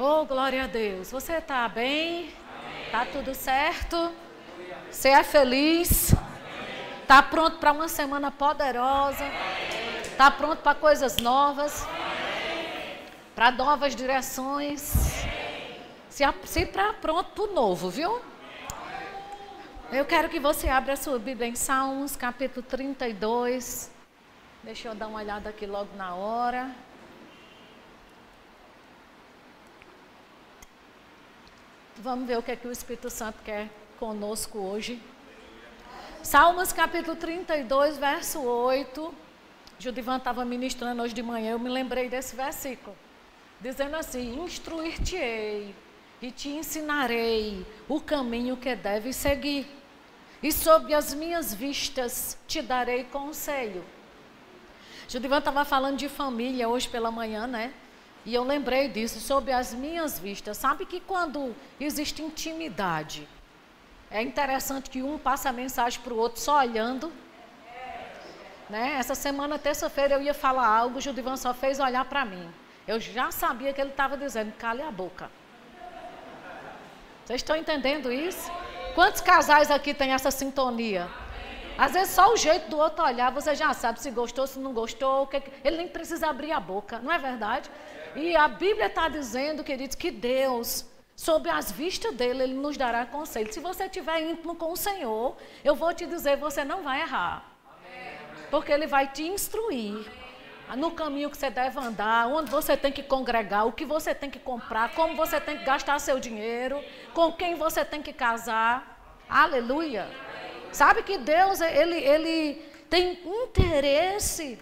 Oh, glória a Deus. Você está bem? Está tudo certo? Você é feliz? Está pronto para uma semana poderosa? Está pronto para coisas novas? Para novas direções? Se, se para pronto para o novo, viu? Eu quero que você abra a sua Bíblia em Salmos, capítulo 32. Deixa eu dar uma olhada aqui logo na hora. Vamos ver o que, é que o Espírito Santo quer conosco hoje. Salmos capítulo 32, verso 8. Judivan estava ministrando hoje de manhã, eu me lembrei desse versículo. Dizendo assim: Instruir-te-ei e te ensinarei o caminho que deves seguir, e sob as minhas vistas te darei conselho. Judivan estava falando de família hoje pela manhã, né? E eu lembrei disso, sob as minhas vistas. Sabe que quando existe intimidade, é interessante que um passa a mensagem para o outro só olhando. Né? Essa semana, terça-feira, eu ia falar algo, o Judivan só fez olhar para mim. Eu já sabia que ele estava dizendo, cale a boca. Vocês estão entendendo isso? Quantos casais aqui têm essa sintonia? Às vezes só o jeito do outro olhar, você já sabe se gostou, se não gostou. Ele nem precisa abrir a boca, não é verdade? E a Bíblia está dizendo, queridos, que Deus, sob as vistas dele, ele nos dará conselho. Se você estiver íntimo com o Senhor, eu vou te dizer, você não vai errar. Porque ele vai te instruir no caminho que você deve andar, onde você tem que congregar, o que você tem que comprar, como você tem que gastar seu dinheiro, com quem você tem que casar. Aleluia. Sabe que Deus, ele, ele tem interesse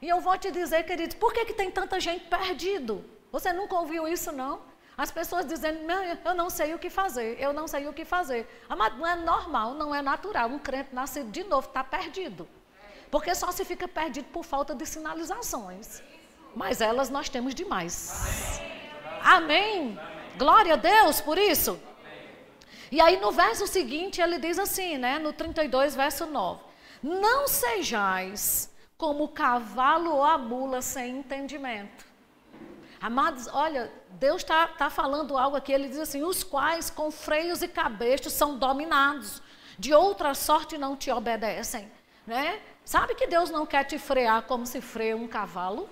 e eu vou te dizer, queridos, por que, que tem tanta gente perdido? Você nunca ouviu isso, não? As pessoas dizendo, eu não sei o que fazer, eu não sei o que fazer. Amado, não é normal, não é natural. Um crente nascido de novo está perdido. Porque só se fica perdido por falta de sinalizações. Mas elas nós temos demais. Amém? Glória a Deus por isso. E aí no verso seguinte ele diz assim, né? No 32, verso 9: Não sejais como o cavalo ou a mula sem entendimento. Amados, olha, Deus está tá falando algo aqui, ele diz assim: os quais com freios e cabestos são dominados, de outra sorte não te obedecem. Né? Sabe que Deus não quer te frear como se freia um cavalo?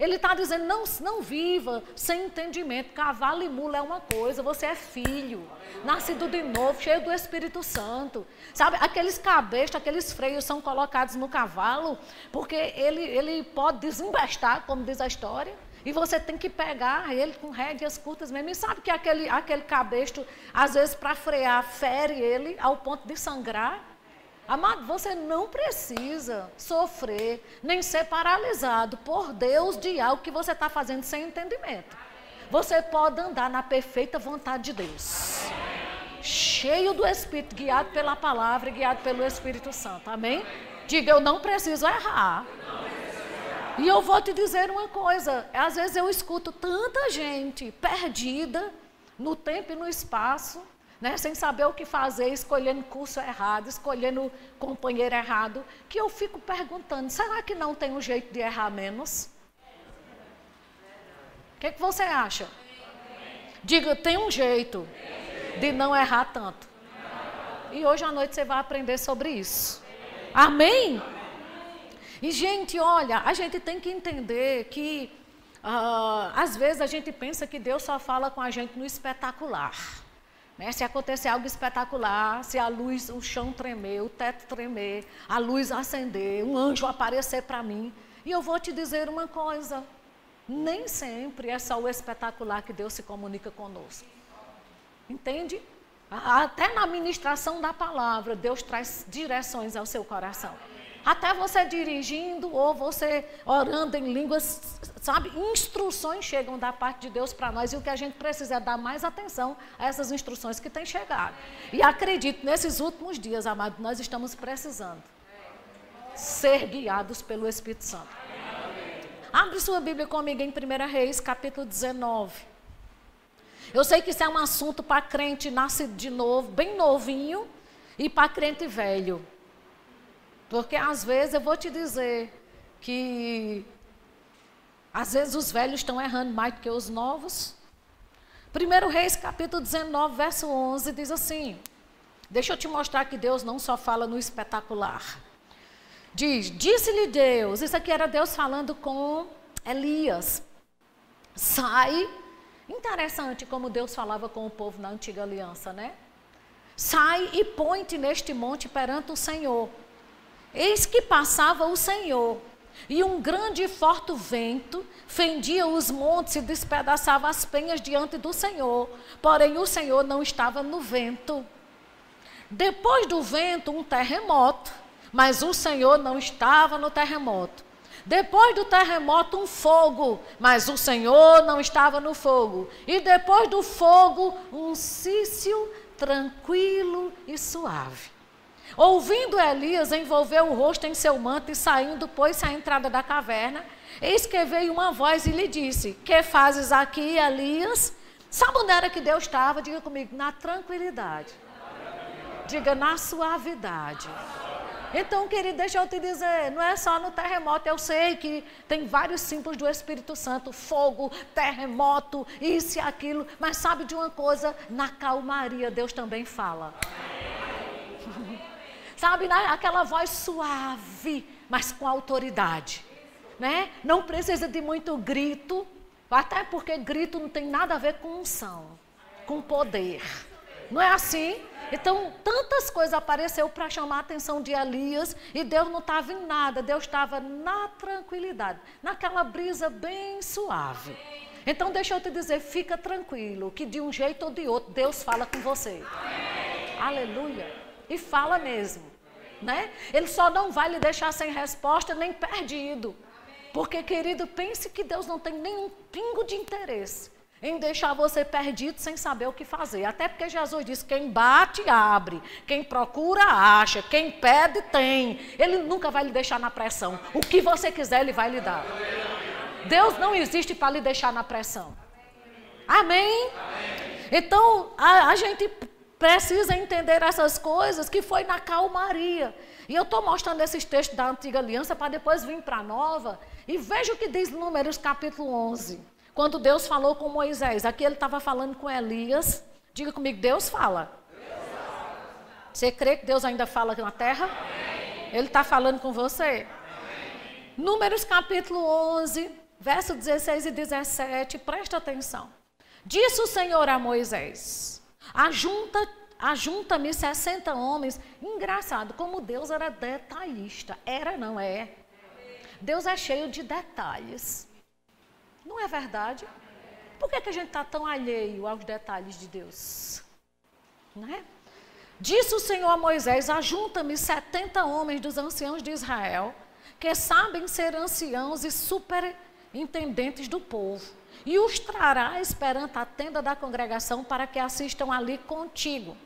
Ele está dizendo, não, não viva sem entendimento. Cavalo e mula é uma coisa, você é filho, nascido de novo, cheio do Espírito Santo. Sabe, aqueles cabestos, aqueles freios são colocados no cavalo, porque ele, ele pode desembestar, como diz a história. E você tem que pegar ele com rédeas curtas mesmo. E sabe que aquele, aquele cabresto, às vezes, para frear, fere ele ao ponto de sangrar? Amado, você não precisa sofrer, nem ser paralisado por Deus de algo que você está fazendo sem entendimento. Você pode andar na perfeita vontade de Deus. Cheio do Espírito, guiado pela palavra e guiado pelo Espírito Santo. Amém? Diga, eu não preciso errar. E eu vou te dizer uma coisa: às vezes eu escuto tanta gente perdida no tempo e no espaço, né, sem saber o que fazer, escolhendo curso errado, escolhendo companheiro errado, que eu fico perguntando: será que não tem um jeito de errar menos? O que, que você acha? Diga, tem um jeito de não errar tanto. E hoje à noite você vai aprender sobre isso. Amém? E, gente, olha, a gente tem que entender que, uh, às vezes, a gente pensa que Deus só fala com a gente no espetacular. Né? Se acontecer algo espetacular, se a luz, o chão tremer, o teto tremer, a luz acender, um anjo aparecer para mim. E eu vou te dizer uma coisa: nem sempre é só o espetacular que Deus se comunica conosco. Entende? Até na ministração da palavra, Deus traz direções ao seu coração. Até você dirigindo ou você orando em línguas, sabe? Instruções chegam da parte de Deus para nós e o que a gente precisa é dar mais atenção a essas instruções que têm chegado. E acredito, nesses últimos dias, amado, nós estamos precisando ser guiados pelo Espírito Santo. Abre sua Bíblia comigo em 1 Reis, capítulo 19. Eu sei que isso é um assunto para crente nascido de novo, bem novinho, e para crente velho. Porque às vezes eu vou te dizer que Às vezes os velhos estão errando mais do que os novos. 1 Reis, capítulo 19, verso 11, diz assim: Deixa eu te mostrar que Deus não só fala no espetacular. Diz: Disse-lhe Deus, isso aqui era Deus falando com Elias: Sai. Interessante como Deus falava com o povo na antiga aliança, né? Sai e põe-te neste monte perante o Senhor. Eis que passava o Senhor, e um grande e forte vento fendia os montes e despedaçava as penhas diante do Senhor. Porém, o Senhor não estava no vento. Depois do vento, um terremoto, mas o Senhor não estava no terremoto. Depois do terremoto, um fogo, mas o Senhor não estava no fogo. E depois do fogo, um cício tranquilo e suave. Ouvindo Elias, envolveu o rosto em seu manto e saindo, pôs-se à entrada da caverna. Eis que veio uma voz e lhe disse: Que fazes aqui, Elias? Sabe onde era que Deus estava? Diga comigo, na tranquilidade. Diga na suavidade. Então, querido, deixa eu te dizer, não é só no terremoto, eu sei que tem vários símbolos do Espírito Santo, fogo, terremoto, isso e aquilo, mas sabe de uma coisa? Na calmaria Deus também fala. Sabe, né? aquela voz suave, mas com autoridade. Né? Não precisa de muito grito, até porque grito não tem nada a ver com unção, com poder. Não é assim? Então, tantas coisas apareceu para chamar a atenção de Elias e Deus não estava em nada, Deus estava na tranquilidade, naquela brisa bem suave. Então, deixa eu te dizer, fica tranquilo, que de um jeito ou de outro Deus fala com você. Aleluia. E fala mesmo, né? Ele só não vai lhe deixar sem resposta nem perdido. Porque, querido, pense que Deus não tem nenhum pingo de interesse em deixar você perdido sem saber o que fazer. Até porque Jesus disse: quem bate, abre, quem procura, acha, quem pede, tem. Ele nunca vai lhe deixar na pressão. O que você quiser, ele vai lhe dar. Deus não existe para lhe deixar na pressão. Amém? Então, a, a gente precisa entender essas coisas que foi na calmaria. E eu estou mostrando esses textos da antiga aliança para depois vir para a nova. E veja o que diz Números capítulo 11. Quando Deus falou com Moisés, aqui ele estava falando com Elias. Diga comigo, Deus fala. Você crê que Deus ainda fala na terra? Amém. Ele está falando com você? Amém. Números capítulo 11, verso 16 e 17, presta atenção. Disse o Senhor a Moisés: Ajunta ajunta-me 60 homens. Engraçado, como Deus era detalhista. Era, não é? Deus é cheio de detalhes. Não é verdade? Por que, que a gente está tão alheio aos detalhes de Deus? Não é? Disse o Senhor a Moisés: Ajunta-me 70 homens dos anciãos de Israel, que sabem ser anciãos e superintendentes do povo, e os trarás perante a tenda da congregação para que assistam ali contigo.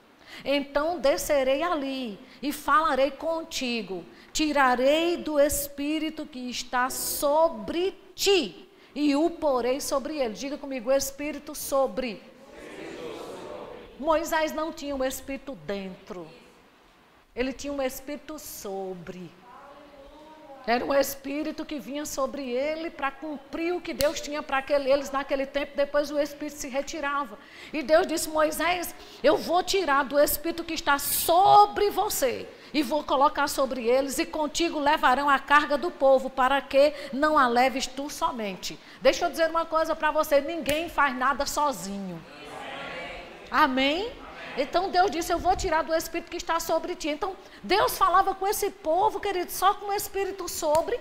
Então descerei ali e falarei contigo, tirarei do espírito que está sobre ti e o porei sobre ele. Diga comigo, o espírito sobre. Moisés não tinha um espírito dentro. Ele tinha um espírito sobre. Era um espírito que vinha sobre ele para cumprir o que Deus tinha para eles naquele tempo. Depois o espírito se retirava. E Deus disse: Moisés, eu vou tirar do espírito que está sobre você e vou colocar sobre eles, e contigo levarão a carga do povo, para que não a leves tu somente. Deixa eu dizer uma coisa para você: ninguém faz nada sozinho. Amém? Então Deus disse: Eu vou tirar do Espírito que está sobre ti. Então Deus falava com esse povo, querido, só com o Espírito sobre,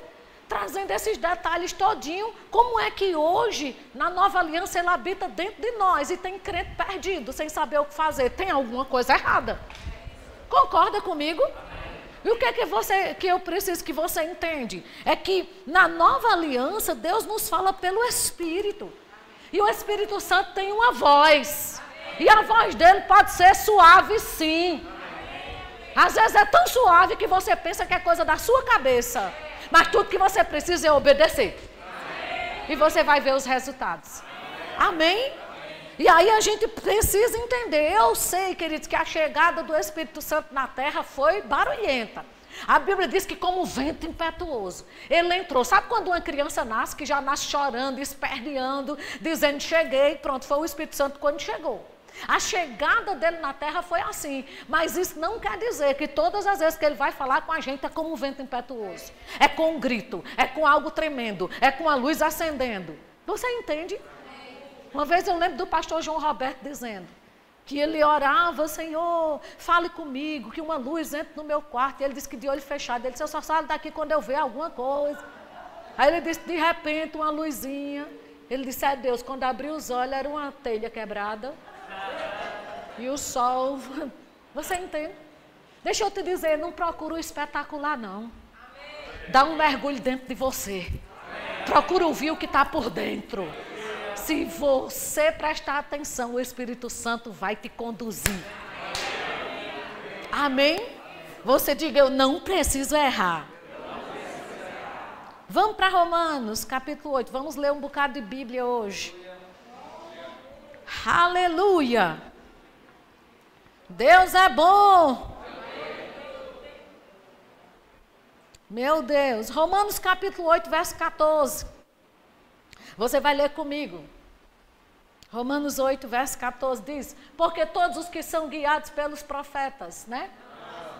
trazendo esses detalhes todinho. Como é que hoje, na nova aliança, ele habita dentro de nós e tem crente perdido, sem saber o que fazer? Tem alguma coisa errada. Concorda comigo? E o que é que, você, que eu preciso que você entende? É que na nova aliança, Deus nos fala pelo Espírito. E o Espírito Santo tem uma voz. E a voz dele pode ser suave, sim. Às vezes é tão suave que você pensa que é coisa da sua cabeça. Mas tudo que você precisa é obedecer. E você vai ver os resultados. Amém? E aí a gente precisa entender. Eu sei, queridos, que a chegada do Espírito Santo na terra foi barulhenta. A Bíblia diz que como um vento impetuoso, ele entrou. Sabe quando uma criança nasce, que já nasce chorando, esperneando, dizendo cheguei, pronto, foi o Espírito Santo quando chegou. A chegada dele na terra foi assim, mas isso não quer dizer que todas as vezes que ele vai falar com a gente é como um vento impetuoso, é com um grito, é com algo tremendo, é com a luz acendendo. Você entende? Uma vez eu lembro do pastor João Roberto dizendo que ele orava, Senhor, fale comigo, que uma luz entre no meu quarto. E ele disse que de olho fechado, ele disse, eu só saio daqui quando eu ver alguma coisa. Aí ele disse, de repente, uma luzinha. Ele disse, é Deus, quando abriu os olhos, era uma telha quebrada. E o sol. Você entende? Deixa eu te dizer, não procura o espetacular, não. Dá um mergulho dentro de você. Procura ouvir o que está por dentro. Se você prestar atenção, o Espírito Santo vai te conduzir. Amém? Você diga, eu não preciso errar. Vamos para Romanos, capítulo 8. Vamos ler um bocado de Bíblia hoje. Aleluia! Deus é bom. Meu Deus, Romanos capítulo 8, verso 14. Você vai ler comigo. Romanos 8, verso 14 diz: Porque todos os que são guiados pelos profetas, né?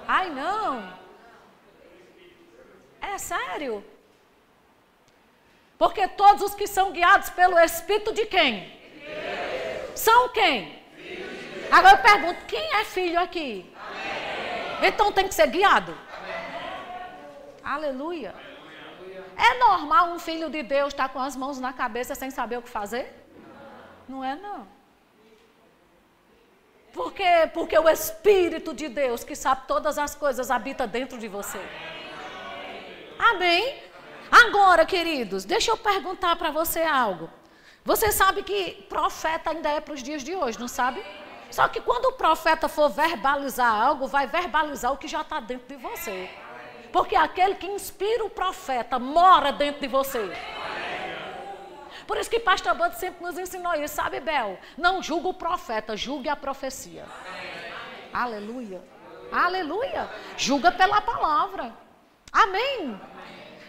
Ai, não. É sério? Porque todos os que são guiados pelo Espírito de quem? São quem? Agora eu pergunto: quem é filho aqui? Então tem que ser guiado. Aleluia. É normal um filho de Deus estar com as mãos na cabeça sem saber o que fazer? Não é não. Por quê? Porque o Espírito de Deus, que sabe todas as coisas, habita dentro de você. Amém? Agora, queridos, deixa eu perguntar para você algo. Você sabe que profeta ainda é para os dias de hoje, não sabe? Só que quando o profeta for verbalizar algo, vai verbalizar o que já está dentro de você. Porque aquele que inspira o profeta mora dentro de você. Por isso que pastor Bando sempre nos ensinou isso, sabe, Bel? Não julgue o profeta, julgue a profecia. Aleluia. Aleluia. Julga pela palavra. Amém.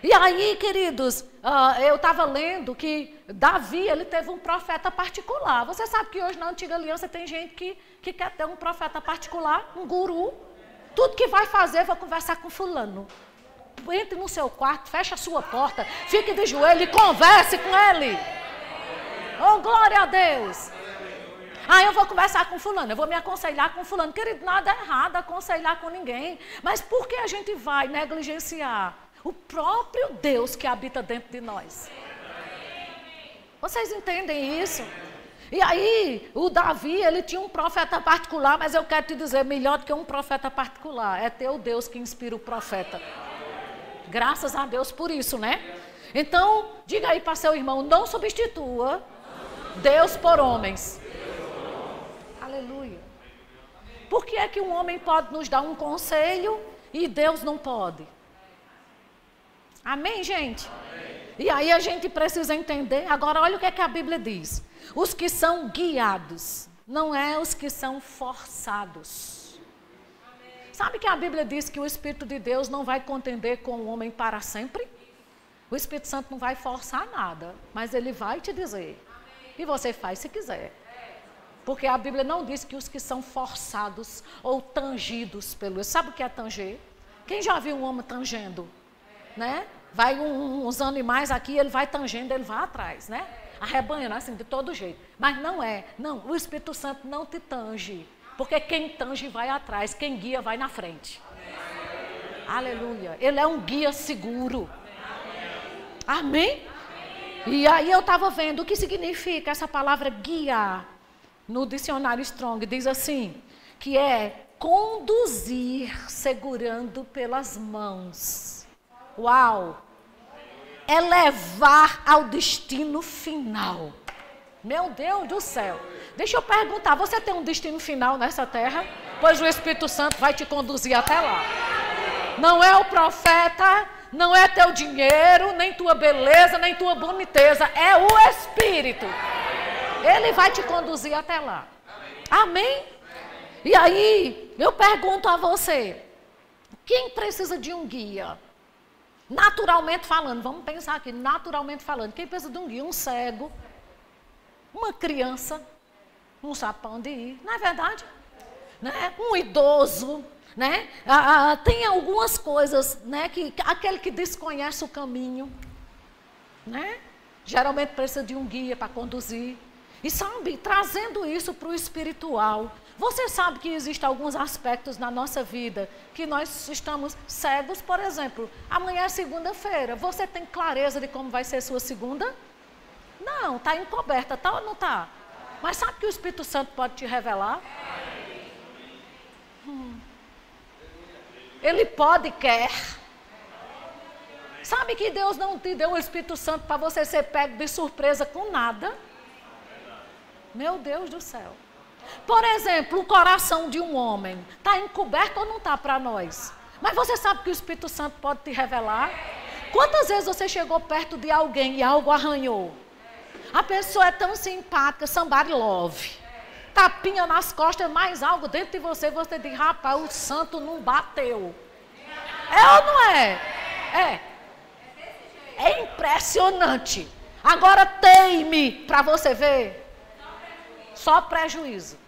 E aí, queridos, uh, eu estava lendo que Davi, ele teve um profeta particular. Você sabe que hoje na antiga aliança tem gente que, que quer ter um profeta particular, um guru, tudo que vai fazer, vai conversar com fulano. Entre no seu quarto, feche a sua porta, fique de joelho e converse com ele. Oh, glória a Deus. Ah, eu vou conversar com fulano, eu vou me aconselhar com fulano. Querido, nada é errado aconselhar com ninguém. Mas por que a gente vai negligenciar o próprio Deus que habita dentro de nós? Vocês entendem isso? E aí, o Davi, ele tinha um profeta particular, mas eu quero te dizer, melhor do que um profeta particular, é ter o Deus que inspira o profeta. Graças a Deus por isso, né? Então, diga aí para seu irmão, não substitua Deus por homens. Aleluia. Por que é que um homem pode nos dar um conselho e Deus não pode? Amém, gente? E aí a gente precisa entender. Agora, olha o que, é que a Bíblia diz. Os que são guiados, não é os que são forçados. Sabe que a Bíblia diz que o Espírito de Deus não vai contender com o homem para sempre? O Espírito Santo não vai forçar nada, mas ele vai te dizer. E você faz se quiser. Porque a Bíblia não diz que os que são forçados ou tangidos pelo. Sabe o que é tanger? Quem já viu um homem tangendo? Né? Vai um, uns animais aqui, ele vai tangendo, ele vai atrás, né? arrebanhando assim, de todo jeito. Mas não é. Não, o Espírito Santo não te tange. Porque quem tange vai atrás, quem guia vai na frente. Aleluia. Ele é um guia seguro. Amém? E aí eu estava vendo o que significa essa palavra guiar. No dicionário Strong diz assim, que é conduzir segurando pelas mãos. Uau! é levar ao destino final. Meu Deus do céu. Deixa eu perguntar: você tem um destino final nessa terra? Pois o Espírito Santo vai te conduzir até lá. Não é o profeta, não é teu dinheiro, nem tua beleza, nem tua boniteza. É o Espírito. Ele vai te conduzir até lá. Amém? E aí, eu pergunto a você: Quem precisa de um guia? Naturalmente falando, vamos pensar aqui, naturalmente falando, quem precisa de um guia? Um cego, uma criança, sabe para onde ir, não é verdade? Né? Um idoso, né? Ah, ah, tem algumas coisas, né? Que aquele que desconhece o caminho, né? Geralmente precisa de um guia para conduzir. E sabe, trazendo isso para o espiritual, você sabe que existem alguns aspectos na nossa vida que nós estamos cegos, por exemplo, amanhã é segunda-feira. Você tem clareza de como vai ser sua segunda? Não, está encoberta, tá ou não está? Mas sabe que o Espírito Santo pode te revelar? Hum. Ele pode quer. Sabe que Deus não te deu o Espírito Santo para você ser pego de surpresa com nada? Meu Deus do céu. Por exemplo, o coração de um homem está encoberto ou não está para nós? Mas você sabe que o Espírito Santo pode te revelar? Quantas vezes você chegou perto de alguém e algo arranhou? A pessoa é tão simpática, somebody love. Tapinha nas costas, mais algo dentro de você, você diz, rapaz, o santo não bateu. É ou não é? É. É impressionante. Agora teime para você ver. Só prejuízo.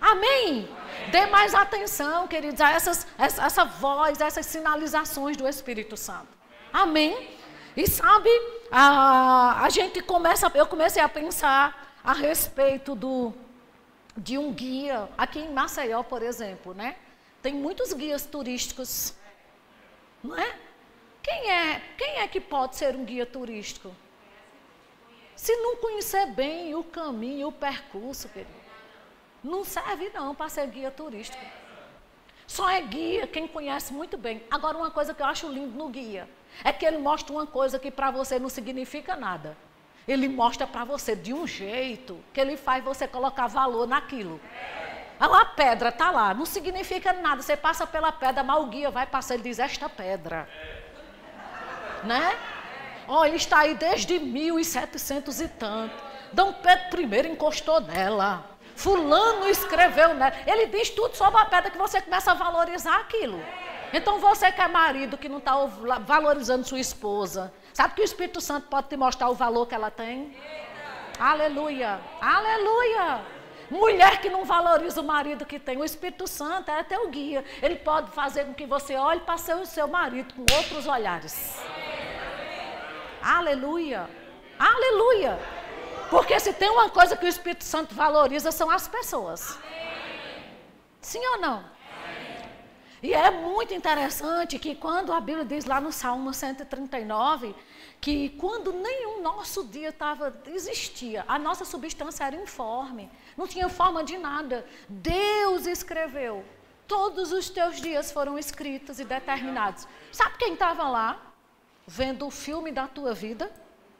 Amém? Dê mais atenção, queridos, a essas, essa, essa voz, essas sinalizações do Espírito Santo. Amém? E sabe, a, a gente começa, eu comecei a pensar a respeito do, de um guia, aqui em Maceió, por exemplo, né? Tem muitos guias turísticos, não é? Quem é, quem é que pode ser um guia turístico? Se não conhecer bem o caminho, o percurso, querido, não serve não para ser guia turístico. Só é guia quem conhece muito bem. Agora, uma coisa que eu acho lindo no guia é que ele mostra uma coisa que para você não significa nada. Ele mostra para você de um jeito que ele faz você colocar valor naquilo. A pedra está lá, não significa nada. Você passa pela pedra, mas o guia vai passar e diz: Esta pedra. Né? Ó, ele está aí desde 1700 e tanto. Dom Pedro I encostou nela. Fulano escreveu nela. Ele diz tudo sobre a pedra que você começa a valorizar aquilo. Então você que é marido, que não está valorizando sua esposa, sabe que o Espírito Santo pode te mostrar o valor que ela tem? Aleluia! Aleluia! Mulher que não valoriza o marido que tem, o Espírito Santo é teu guia. Ele pode fazer com que você olhe para o seu marido com outros olhares. Aleluia. Aleluia. Porque se tem uma coisa que o Espírito Santo valoriza são as pessoas. Sim ou não? E é muito interessante que quando a Bíblia diz lá no Salmo 139, que quando nenhum nosso dia tava, existia, a nossa substância era informe, não tinha forma de nada. Deus escreveu. Todos os teus dias foram escritos e determinados. Sabe quem estava lá? Vendo o filme da tua vida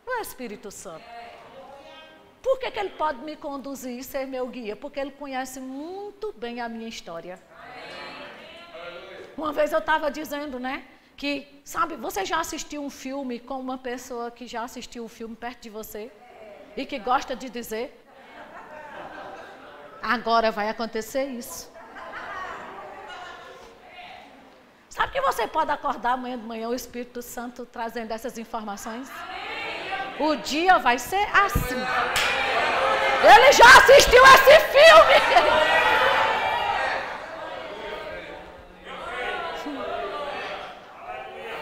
o Espírito Santo. Por que, que ele pode me conduzir e ser meu guia? Porque ele conhece muito bem a minha história. Uma vez eu estava dizendo, né? Que, sabe, você já assistiu um filme com uma pessoa que já assistiu um filme perto de você? E que gosta de dizer? Agora vai acontecer isso. Sabe que você pode acordar amanhã de manhã o Espírito Santo trazendo essas informações? O dia vai ser assim. Ele já assistiu esse filme.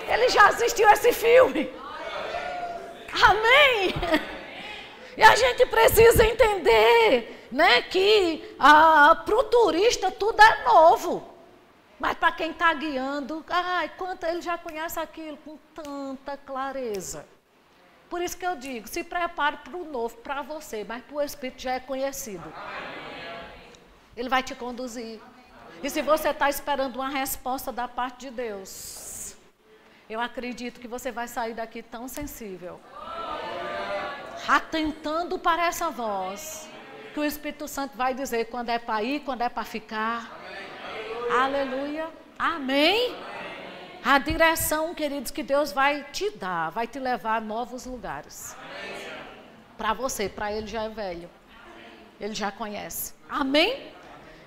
Ele já assistiu esse filme. Amém. E a gente precisa entender, né, que ah, para o turista tudo é novo. Mas para quem está guiando, ai, quanto ele já conhece aquilo com tanta clareza. Por isso que eu digo, se prepare para o novo, para você, mas para o Espírito já é conhecido. Ele vai te conduzir. E se você está esperando uma resposta da parte de Deus, eu acredito que você vai sair daqui tão sensível. Atentando para essa voz. Que o Espírito Santo vai dizer quando é para ir, quando é para ficar. Aleluia. Amém. A direção, queridos, que Deus vai te dar, vai te levar a novos lugares. Para você, para ele já é velho. Ele já conhece. Amém?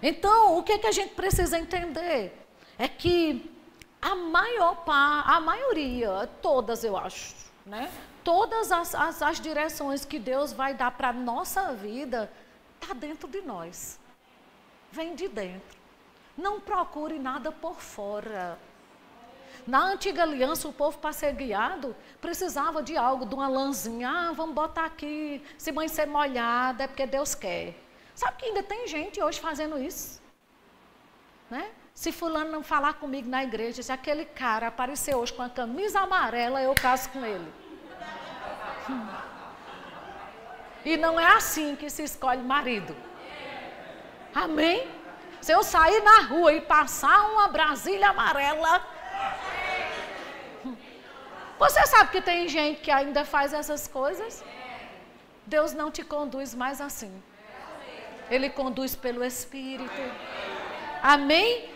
Então, o que, é que a gente precisa entender? É que a maior parte, a maioria, todas eu acho, né? Todas as, as, as direções que Deus vai dar para a nossa vida, está dentro de nós. Vem de dentro. Não procure nada por fora. Na antiga aliança, o povo, para ser guiado, precisava de algo, de uma lãzinha. Ah, vamos botar aqui, se mãe ser molhada, é porque Deus quer. Sabe que ainda tem gente hoje fazendo isso? Né? Se fulano não falar comigo na igreja, se aquele cara aparecer hoje com a camisa amarela, eu caso com ele. E não é assim que se escolhe marido. Amém? Se eu sair na rua e passar uma Brasília amarela. Você sabe que tem gente que ainda faz essas coisas? Deus não te conduz mais assim. Ele conduz pelo Espírito. Amém?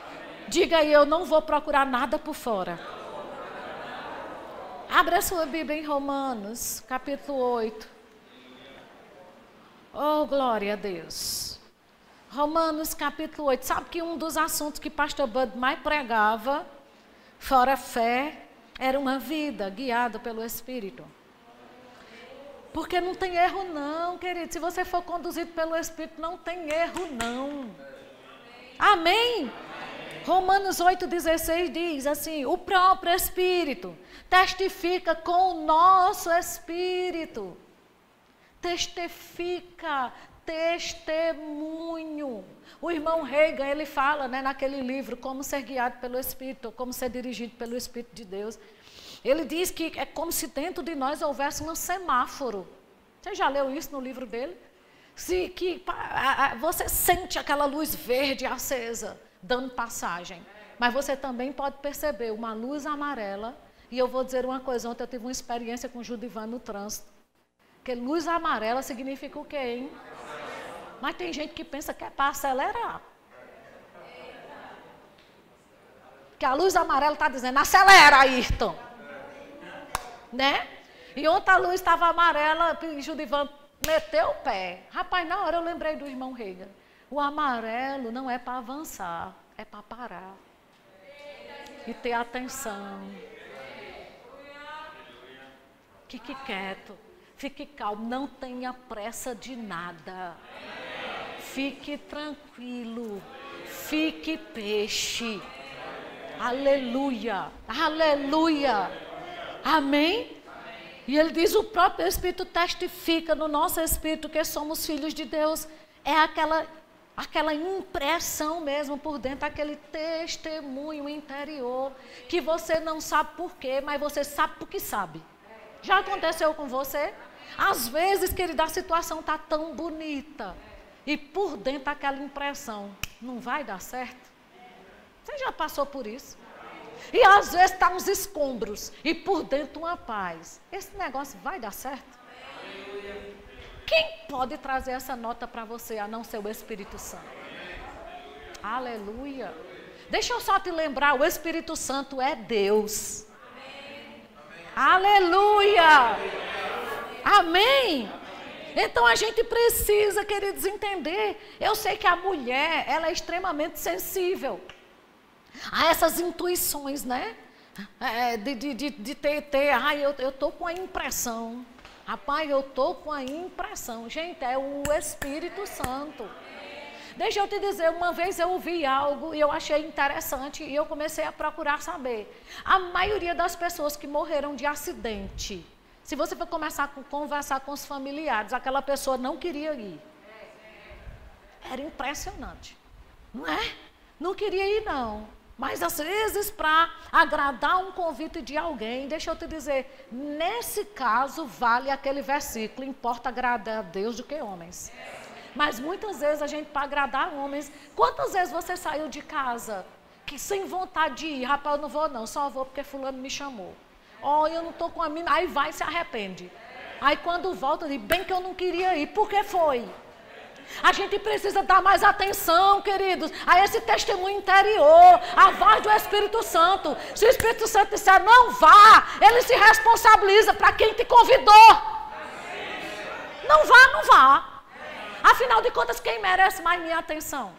Diga aí, eu não vou procurar nada por fora. Abra sua Bíblia em Romanos, capítulo 8. Oh, glória a Deus. Romanos, capítulo 8. Sabe que um dos assuntos que pastor Bud mais pregava, fora fé, era uma vida guiada pelo Espírito. Porque não tem erro não, querido. Se você for conduzido pelo Espírito, não tem erro não. Amém? Romanos 8,16 diz assim: o próprio Espírito testifica com o nosso Espírito. Testifica, testemunho. O irmão Reagan, ele fala né, naquele livro Como Ser Guiado pelo Espírito, Como Ser Dirigido pelo Espírito de Deus. Ele diz que é como se dentro de nós houvesse um semáforo. Você já leu isso no livro dele? Se, que a, a, você sente aquela luz verde acesa dando passagem. Mas você também pode perceber uma luz amarela. E eu vou dizer uma coisa: ontem eu tive uma experiência com o Judivan no trânsito. Luz amarela significa o quê, hein? Mas tem gente que pensa que é para acelerar. Que a luz amarela está dizendo, acelera, Ayrton. Né? E ontem a luz estava amarela, e Judivan meteu o pé. Rapaz, na hora eu lembrei do irmão Rega. O amarelo não é para avançar, é para parar. E ter atenção. Fique quieto, fique calmo, não tenha pressa de nada. Fique tranquilo, fique peixe. Aleluia, aleluia. Amém? E ele diz: o próprio Espírito testifica no nosso espírito que somos filhos de Deus. É aquela aquela impressão mesmo por dentro, aquele testemunho interior, que você não sabe por quê, mas você sabe porque sabe. Já aconteceu com você? Às vezes, querida, a situação está tão bonita, e por dentro aquela impressão, não vai dar certo? Você já passou por isso? E às vezes está uns escombros, e por dentro uma paz. Esse negócio vai dar certo? Quem pode trazer essa nota para você a não ser o Espírito Santo? Aleluia. Deixa eu só te lembrar: o Espírito Santo é Deus. Aleluia. Amém. Então a gente precisa, queridos, entender. Eu sei que a mulher, ela é extremamente sensível a essas intuições, né? É, de, de, de, de ter, ter, ai, eu estou com a impressão. Rapaz, eu estou com a impressão. Gente, é o Espírito Santo. Deixa eu te dizer, uma vez eu ouvi algo e eu achei interessante e eu comecei a procurar saber. A maioria das pessoas que morreram de acidente, se você for começar a conversar com os familiares, aquela pessoa não queria ir. Era impressionante, não é? Não queria ir, não. Mas às vezes, para agradar um convite de alguém, deixa eu te dizer, nesse caso vale aquele versículo: importa agradar a Deus do que homens. Mas muitas vezes a gente, para agradar homens, quantas vezes você saiu de casa que sem vontade de ir, rapaz, eu não vou não, só vou porque fulano me chamou. Oh, eu não estou com a mina, aí vai e se arrepende. Aí quando volta, diz, bem que eu não queria ir, por que foi? A gente precisa dar mais atenção, queridos, a esse testemunho interior, a voz do Espírito Santo. Se o Espírito Santo disser não vá, ele se responsabiliza para quem te convidou. Não vá, não vá. Afinal de contas, quem merece mais minha atenção?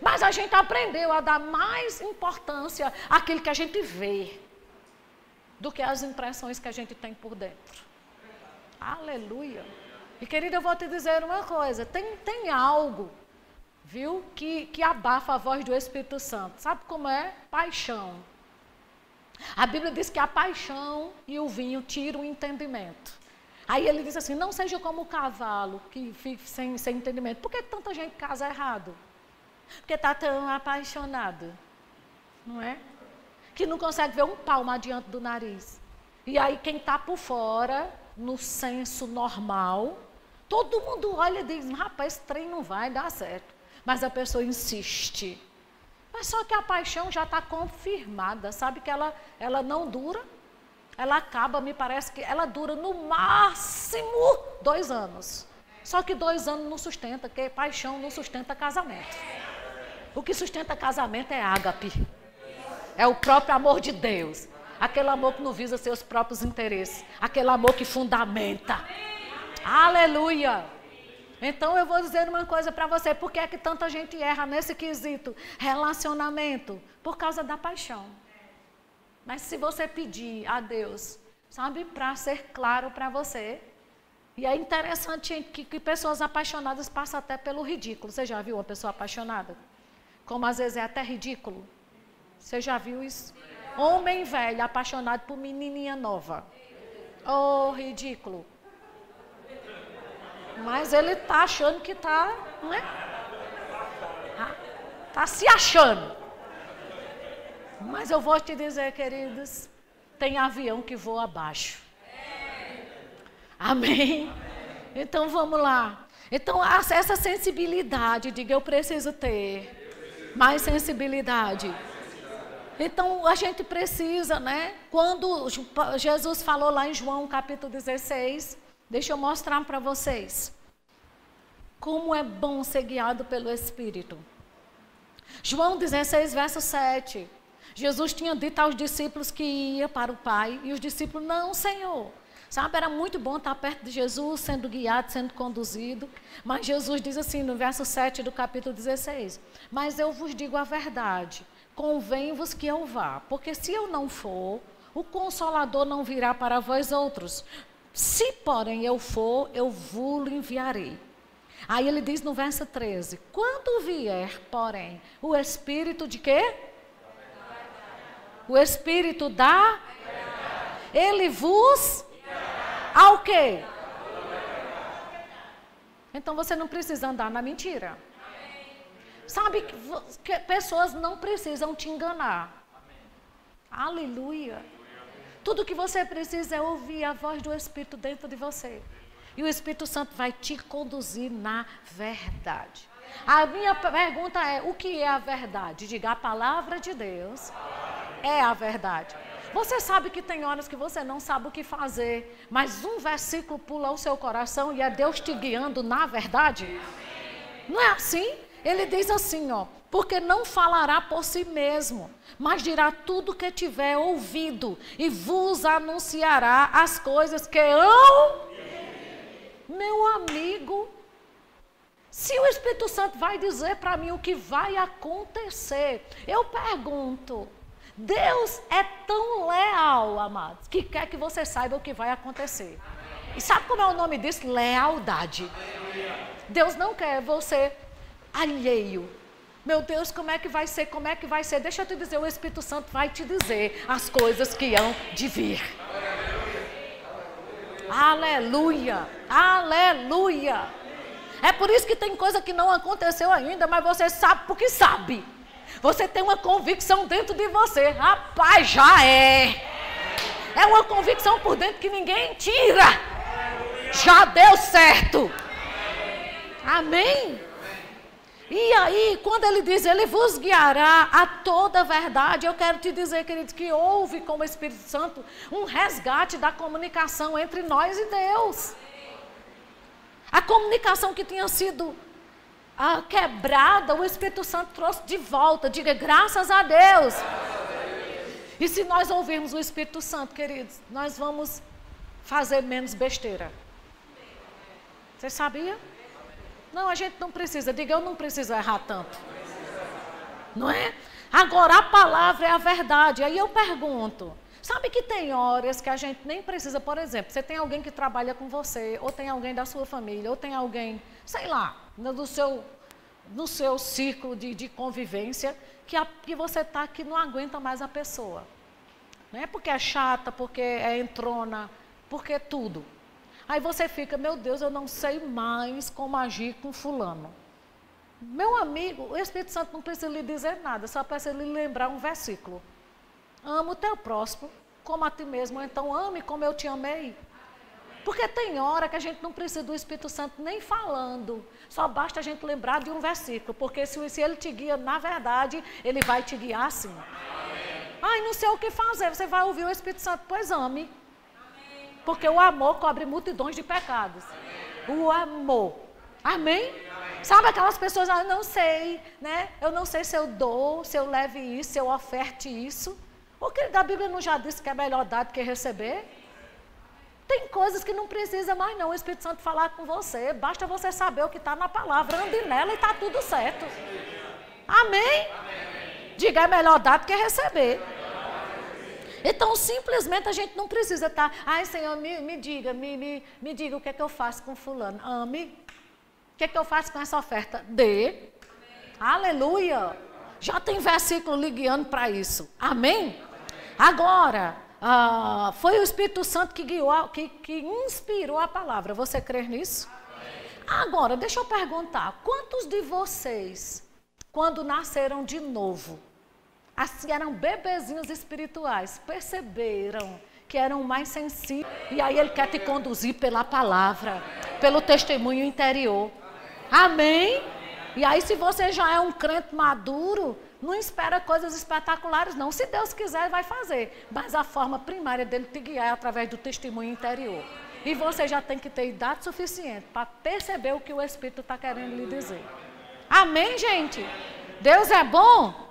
Mas a gente aprendeu a dar mais importância àquilo que a gente vê do que às impressões que a gente tem por dentro. Aleluia. E querida, eu vou te dizer uma coisa: tem, tem algo, viu, que, que abafa a voz do Espírito Santo. Sabe como é? Paixão. A Bíblia diz que a paixão e o vinho tiram o entendimento. Aí ele diz assim: não seja como o cavalo que fica sem, sem entendimento. Por que tanta gente casa errado? Porque está tão apaixonado, não é? Que não consegue ver um palmo adiante do nariz. E aí quem está por fora, no senso normal, todo mundo olha e diz, rapaz, esse trem não vai dar certo. Mas a pessoa insiste. Mas só que a paixão já está confirmada, sabe que ela, ela não dura, ela acaba, me parece que ela dura no máximo dois anos. Só que dois anos não sustenta, porque paixão não sustenta casamento. O que sustenta casamento é ágape. É o próprio amor de Deus. Aquele amor que não visa seus próprios interesses. Aquele amor que fundamenta. Aleluia. Então eu vou dizer uma coisa para você. Por que é que tanta gente erra nesse quesito? Relacionamento. Por causa da paixão. Mas se você pedir a Deus, sabe, para ser claro para você. E é interessante que, que pessoas apaixonadas passam até pelo ridículo. Você já viu uma pessoa apaixonada? Como às vezes é até ridículo. Você já viu isso? Homem velho apaixonado por menininha nova. Oh, ridículo. Mas ele está achando que está, não é? Está se achando. Mas eu vou te dizer, queridos, tem avião que voa abaixo. Amém? Então vamos lá. Então, essa sensibilidade, diga eu preciso ter mais sensibilidade. Então a gente precisa, né? Quando Jesus falou lá em João capítulo 16, deixa eu mostrar para vocês como é bom ser guiado pelo Espírito. João 16, verso 7. Jesus tinha dito aos discípulos que ia para o Pai, e os discípulos, não, Senhor. Sabe, era muito bom estar perto de Jesus, sendo guiado, sendo conduzido. Mas Jesus diz assim no verso 7 do capítulo 16: Mas eu vos digo a verdade, convém-vos que eu vá, porque se eu não for, o consolador não virá para vós outros. Se, porém, eu for, eu vos enviarei. Aí ele diz no verso 13: Quando vier, porém, o Espírito de quê? O Espírito da. Ele vos ao quê? Então você não precisa andar na mentira. Sabe que pessoas não precisam te enganar. Aleluia. Tudo que você precisa é ouvir a voz do Espírito dentro de você. E o Espírito Santo vai te conduzir na verdade. A minha pergunta é: o que é a verdade? Diga, a palavra de Deus é a verdade. Você sabe que tem horas que você não sabe o que fazer, mas um versículo pula ao seu coração e é Deus te guiando na verdade? Não é assim? Ele diz assim, ó, porque não falará por si mesmo, mas dirá tudo que tiver ouvido e vos anunciará as coisas que eu meu amigo, se o Espírito Santo vai dizer para mim o que vai acontecer, eu pergunto, Deus é tão leal, amados, que quer que você saiba o que vai acontecer. E sabe como é o nome disso? Lealdade. Deus não quer você alheio. Meu Deus, como é que vai ser? Como é que vai ser? Deixa eu te dizer, o Espírito Santo vai te dizer as coisas que hão de vir. Aleluia! Aleluia! É por isso que tem coisa que não aconteceu ainda, mas você sabe porque sabe. Você tem uma convicção dentro de você. Rapaz, já é. É uma convicção por dentro que ninguém tira. Já deu certo. Amém? E aí, quando ele diz, ele vos guiará a toda a verdade, eu quero te dizer, queridos, que houve com o Espírito Santo um resgate da comunicação entre nós e Deus. A comunicação que tinha sido a quebrada, o Espírito Santo trouxe de volta. Diga graças a Deus. E se nós ouvirmos o Espírito Santo, queridos, nós vamos fazer menos besteira. Você sabia? Não, a gente não precisa. Diga, eu não preciso errar tanto. Não é? Agora, a palavra é a verdade. Aí eu pergunto: sabe que tem horas que a gente nem precisa, por exemplo, você tem alguém que trabalha com você, ou tem alguém da sua família, ou tem alguém, sei lá, no seu, no seu círculo de, de convivência, que, a, que você está que não aguenta mais a pessoa. Não é porque é chata, porque é entrona, porque é tudo. Aí você fica, meu Deus, eu não sei mais como agir com fulano. Meu amigo, o Espírito Santo não precisa lhe dizer nada, só precisa lhe lembrar um versículo. Ama o teu próximo como a ti mesmo, então ame como eu te amei. Porque tem hora que a gente não precisa do Espírito Santo nem falando, só basta a gente lembrar de um versículo, porque se, se ele te guia na verdade, ele vai te guiar sim. Ai, não sei o que fazer, você vai ouvir o Espírito Santo, pois ame. Porque o amor cobre multidões de pecados. O amor. Amém? Sabe aquelas pessoas, ah, eu não sei, né? Eu não sei se eu dou, se eu leve isso, se eu oferte isso. O que da Bíblia não já disse que é melhor dar do que receber? Tem coisas que não precisa mais não o Espírito Santo falar com você. Basta você saber o que está na palavra, ande nela e está tudo certo. Amém? Diga, é melhor dar do que receber. Então, simplesmente a gente não precisa estar, tá, ai Senhor, me, me diga, me, me, me diga o que é que eu faço com fulano. Ame, o que, é que eu faço com essa oferta? Dê. Aleluia. Já tem versículo lhe guiando para isso. Amém? Agora, ah, foi o Espírito Santo que guiou, que, que inspirou a palavra. Você crê nisso? Agora, deixa eu perguntar: quantos de vocês, quando nasceram de novo, assim eram bebezinhos espirituais, perceberam que eram mais sensíveis? E aí ele quer te conduzir pela palavra, pelo testemunho interior. Amém? E aí, se você já é um crente maduro, não espera coisas espetaculares, não. Se Deus quiser, vai fazer. Mas a forma primária dele te guiar é através do testemunho interior. E você já tem que ter idade suficiente para perceber o que o Espírito está querendo lhe dizer. Amém, gente? Deus é bom?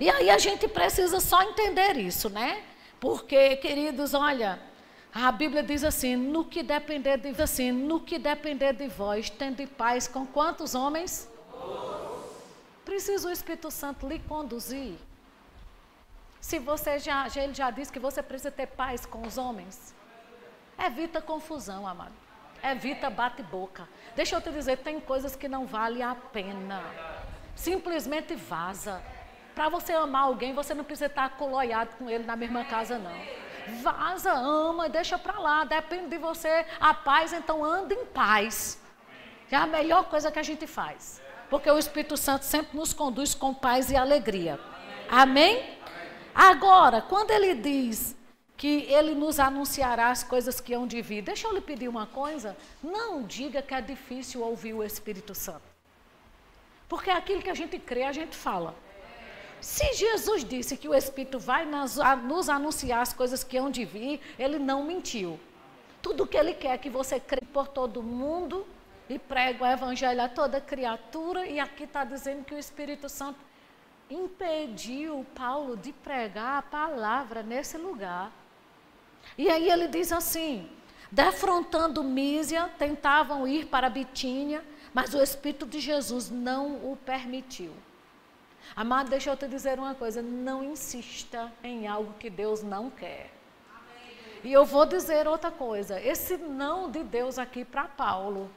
E aí a gente precisa só entender isso, né? Porque, queridos, olha, a Bíblia diz assim: no que depender de assim, no que depender de vós, tende paz com quantos homens? Precisa o Espírito Santo lhe conduzir. Se você já, ele já disse que você precisa ter paz com os homens, evita confusão, amado. Evita bate-boca. Deixa eu te dizer, tem coisas que não valem a pena. Simplesmente vaza. Para você amar alguém, você não precisa estar coloiado com ele na mesma casa, não. Vaza, ama, deixa para lá. Depende de você. A paz, então anda em paz. É a melhor coisa que a gente faz. Porque o Espírito Santo sempre nos conduz com paz e alegria. Amém? Agora, quando ele diz que ele nos anunciará as coisas que hão de vir, deixa eu lhe pedir uma coisa. Não diga que é difícil ouvir o Espírito Santo. Porque aquilo que a gente crê, a gente fala. Se Jesus disse que o Espírito vai nos anunciar as coisas que hão de vir, ele não mentiu. Tudo que ele quer é que você crê por todo mundo e pregue o evangelho a toda criatura, e aqui está dizendo que o Espírito Santo impediu Paulo de pregar a palavra nesse lugar. E aí ele diz assim: defrontando Mísia, tentavam ir para Bitínia, mas o Espírito de Jesus não o permitiu. Amado, deixa eu te dizer uma coisa: não insista em algo que Deus não quer. E eu vou dizer outra coisa: esse não de Deus aqui para Paulo,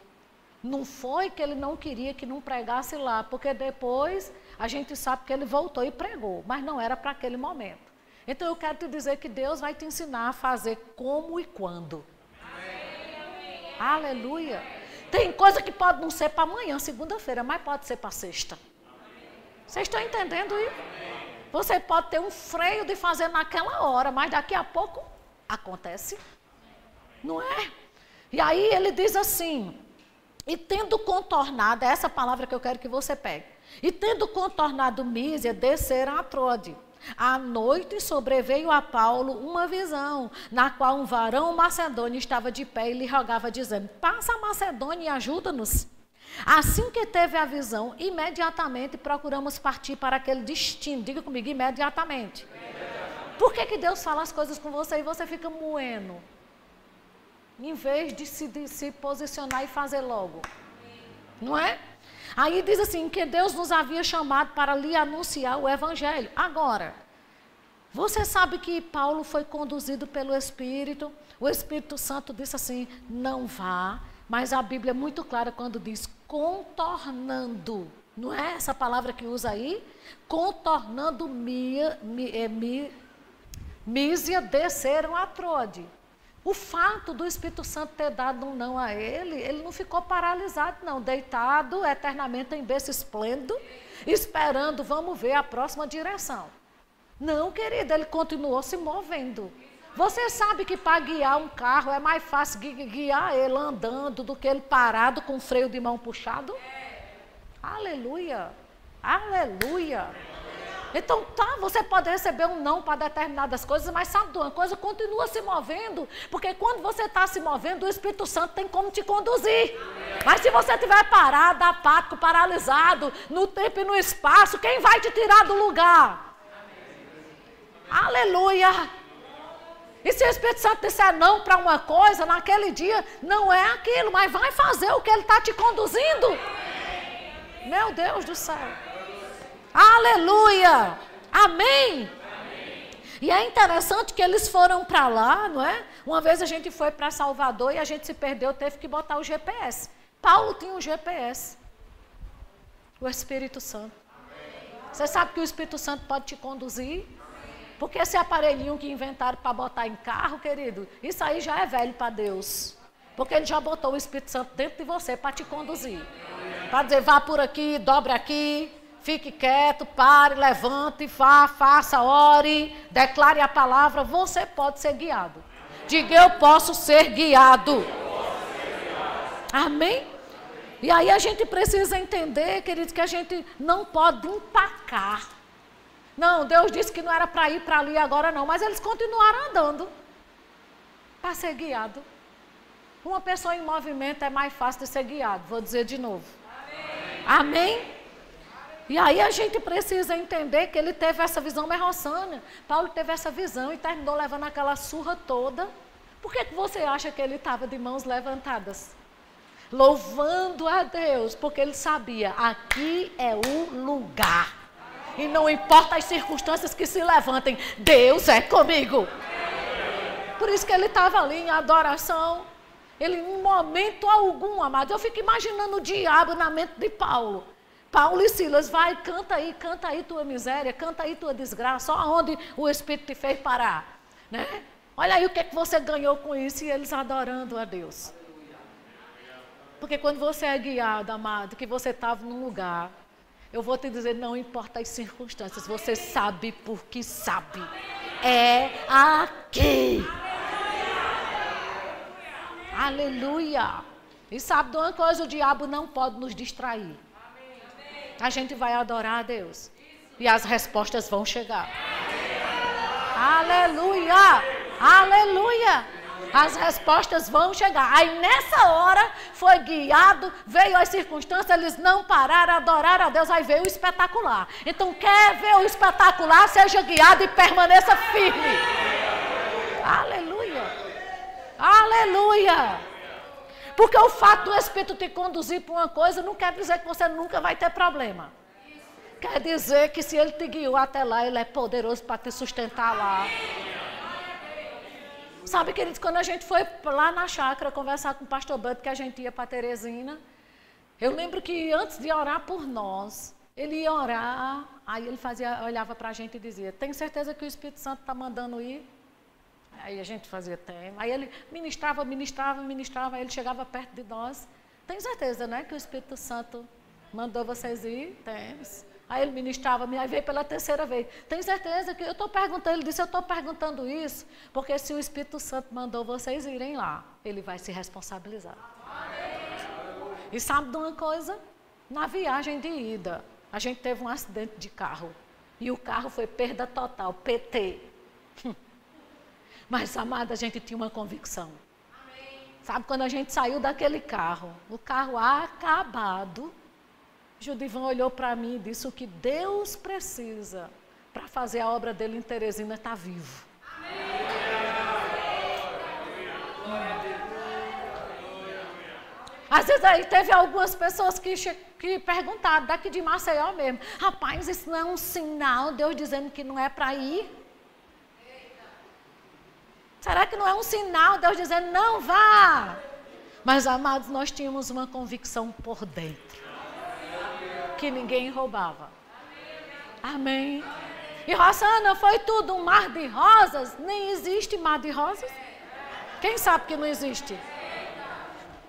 não foi que ele não queria que não pregasse lá, porque depois a gente sabe que ele voltou e pregou, mas não era para aquele momento. Então eu quero te dizer que Deus vai te ensinar a fazer como e quando. Amém. Aleluia. Tem coisa que pode não ser para amanhã, segunda-feira, mas pode ser para sexta. Vocês estão entendendo isso? Você pode ter um freio de fazer naquela hora, mas daqui a pouco acontece. Não é? E aí ele diz assim: e tendo contornado, é essa palavra que eu quero que você pegue. E tendo contornado Mísia, desceram a Trode. À noite sobreveio a Paulo uma visão, na qual um varão macedônio estava de pé e lhe rogava, dizendo: Passa a Macedônia e ajuda-nos. Assim que teve a visão, imediatamente procuramos partir para aquele destino. Diga comigo, imediatamente. Por que, que Deus fala as coisas com você e você fica moendo? Em vez de se, de se posicionar e fazer logo. Não é? Aí diz assim: que Deus nos havia chamado para lhe anunciar o Evangelho. Agora, você sabe que Paulo foi conduzido pelo Espírito, o Espírito Santo disse assim: não vá, mas a Bíblia é muito clara quando diz contornando. Não é essa palavra que usa aí? Contornando Mia, mi, é, mi, Mísia desceram a Trode. O fato do Espírito Santo ter dado um não a ele, ele não ficou paralisado, não, deitado eternamente em berço esplêndido, esperando, vamos ver a próxima direção. Não, querida, ele continuou se movendo. Você sabe que para guiar um carro é mais fácil guiar ele andando do que ele parado com o freio de mão puxado? Aleluia! Aleluia! Então, tá, você pode receber um não para determinadas coisas, mas sabe de uma coisa? Continua se movendo, porque quando você está se movendo, o Espírito Santo tem como te conduzir. Mas se você estiver parado, apático, paralisado, no tempo e no espaço, quem vai te tirar do lugar? Aleluia! E se o Espírito Santo disser não para uma coisa, naquele dia não é aquilo, mas vai fazer o que ele está te conduzindo. Meu Deus do céu. Aleluia! Amém! E é interessante que eles foram para lá, não é? Uma vez a gente foi para Salvador e a gente se perdeu, teve que botar o GPS. Paulo tinha um GPS. O Espírito Santo. Você sabe que o Espírito Santo pode te conduzir? Porque esse aparelhinho que inventaram para botar em carro, querido, isso aí já é velho para Deus. Porque ele já botou o Espírito Santo dentro de você para te conduzir. Para dizer, vá por aqui, dobre aqui, fique quieto, pare, levante, vá, faça, ore, declare a palavra, você pode ser guiado. Diga, eu posso ser guiado. Amém? E aí a gente precisa entender, queridos, que a gente não pode empacar. Não, Deus disse que não era para ir para ali agora não, mas eles continuaram andando para ser guiado. Uma pessoa em movimento é mais fácil de ser guiado, vou dizer de novo. Amém? Amém? E aí a gente precisa entender que ele teve essa visão merrossana. Paulo teve essa visão e terminou levando aquela surra toda. Por que, que você acha que ele estava de mãos levantadas? Louvando a Deus, porque ele sabia, aqui é o lugar. E não importa as circunstâncias que se levantem, Deus é comigo. Por isso que ele estava ali em adoração. Ele, em momento algum, amado, eu fico imaginando o diabo na mente de Paulo. Paulo e Silas, vai, canta aí, canta aí tua miséria, canta aí tua desgraça, só onde o Espírito te fez parar. Né? Olha aí o que, é que você ganhou com isso e eles adorando a Deus. Porque quando você é guiado, amado, que você estava num lugar, eu vou te dizer, não importa as circunstâncias, você sabe porque sabe. É aqui. Aleluia. E sabe de uma coisa, o diabo não pode nos distrair a gente vai adorar a Deus. E as respostas vão chegar. Aleluia! Aleluia! As respostas vão chegar. Aí nessa hora foi guiado, veio as circunstâncias, eles não pararam, adoraram a Deus, aí veio o espetacular. Então quer ver o espetacular, seja guiado e permaneça firme. Aleluia! Aleluia! Porque o fato do Espírito te conduzir para uma coisa não quer dizer que você nunca vai ter problema. Quer dizer que se ele te guiou até lá, ele é poderoso para te sustentar lá. Sabe, queridos, quando a gente foi lá na chácara conversar com o pastor Bud, que a gente ia para Teresina, eu lembro que antes de orar por nós, ele ia orar, aí ele fazia, olhava para a gente e dizia: Tem certeza que o Espírito Santo está mandando ir? Aí a gente fazia tema. Aí ele ministrava, ministrava, ministrava, aí ele chegava perto de nós. Tem certeza, né, que o Espírito Santo mandou vocês ir? Temos. Aí ele ministrava, aí veio pela terceira vez. Tem certeza que eu estou perguntando, ele disse, eu estou perguntando isso, porque se o Espírito Santo mandou vocês irem lá, ele vai se responsabilizar. E sabe de uma coisa? Na viagem de ida, a gente teve um acidente de carro. E o carro foi perda total, PT. Mas, amada, a gente tinha uma convicção. Amém. Sabe, quando a gente saiu daquele carro, o carro acabado, Judivan olhou para mim e disse: o que Deus precisa para fazer a obra dele em Teresina está vivo. Às vezes aí teve algumas pessoas que, que perguntaram, daqui de Maceió mesmo, rapaz, isso não é um sinal, Deus dizendo que não é para ir? Será que não é um sinal, Deus dizendo, não vá? Mas, amados, nós tínhamos uma convicção por dentro, que ninguém roubava. Amém. E Rosana, foi tudo um mar de rosas? Nem existe mar de rosas. Quem sabe que não existe?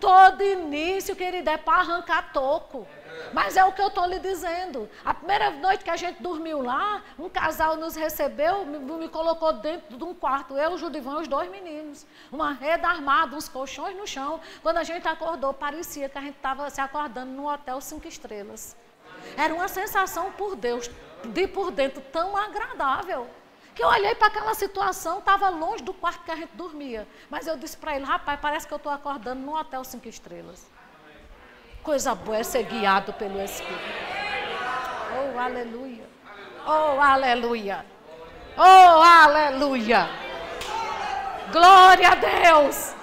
Todo início, querido, é para arrancar toco. Mas é o que eu estou lhe dizendo. A primeira noite que a gente dormiu lá, um casal nos recebeu, me, me colocou dentro de um quarto, eu, o Judivão e os dois meninos. Uma rede armada, uns colchões no chão. Quando a gente acordou, parecia que a gente estava se acordando num hotel cinco estrelas. Era uma sensação por Deus, de por dentro, tão agradável. Que eu olhei para aquela situação, estava longe do quarto que a gente dormia. Mas eu disse para ele, rapaz, parece que eu estou acordando num hotel cinco estrelas. Coisa boa é ser guiado pelo Espírito. Oh, aleluia. Oh, aleluia. Oh, aleluia. Glória a Deus.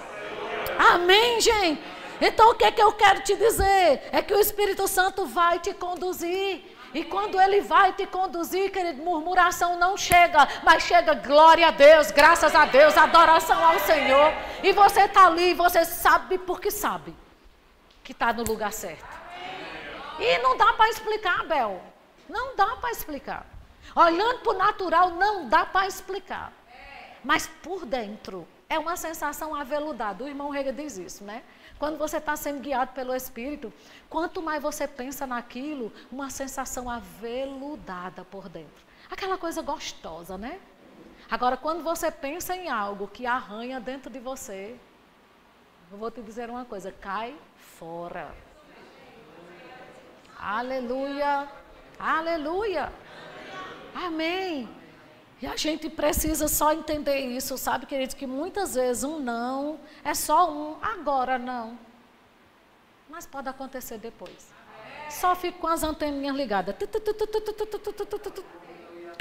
Amém, gente. Então o que é que eu quero te dizer? É que o Espírito Santo vai te conduzir. E quando ele vai te conduzir, querido, murmuração não chega, mas chega glória a Deus, graças a Deus, adoração ao Senhor. E você está ali, você sabe porque sabe que está no lugar certo. E não dá para explicar, Bel. Não dá para explicar. Olhando para o natural, não dá para explicar. Mas por dentro, é uma sensação aveludada. O irmão Rega diz isso, né? Quando você está sendo guiado pelo Espírito, quanto mais você pensa naquilo, uma sensação aveludada por dentro. Aquela coisa gostosa, né? Agora, quando você pensa em algo que arranha dentro de você, eu vou te dizer uma coisa: cai fora. Aleluia, aleluia, amém. E a gente precisa só entender isso, sabe, queridos? Que muitas vezes um não é só um, agora não. Mas pode acontecer depois. Só fico com as anteninhas ligadas.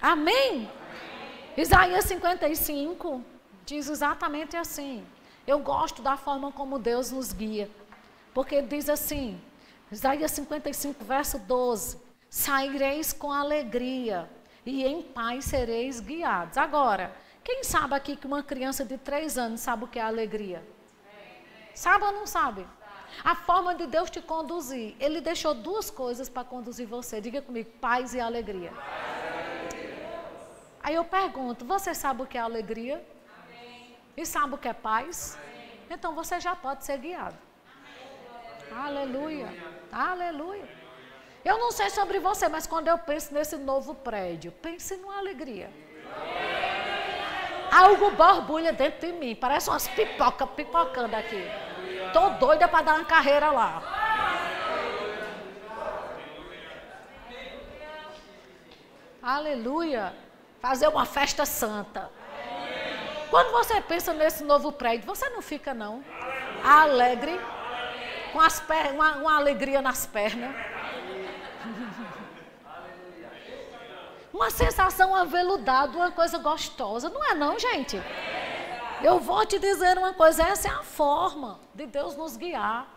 Amém? Isaías 55 diz exatamente assim. Eu gosto da forma como Deus nos guia. Porque diz assim, Isaías 55, verso 12: Saireis com alegria e em paz sereis guiados. Agora, quem sabe aqui que uma criança de três anos sabe o que é alegria? Sabe ou não sabe? A forma de Deus te conduzir. Ele deixou duas coisas para conduzir você. Diga comigo, paz e alegria. Aí eu pergunto, você sabe o que é alegria? E sabe o que é paz? Então você já pode ser guiado. Aleluia. Aleluia. Eu não sei sobre você, mas quando eu penso nesse novo prédio, pense numa alegria. Algo borbulha dentro de mim, parece umas pipoca pipocando aqui. Tô doida para dar uma carreira lá. Aleluia. Fazer uma festa santa. Quando você pensa nesse novo prédio, você não fica não alegre, com as per uma, uma alegria nas pernas. Uma sensação aveludada, uma coisa gostosa. Não é não, gente? Eu vou te dizer uma coisa, essa é a forma de Deus nos guiar.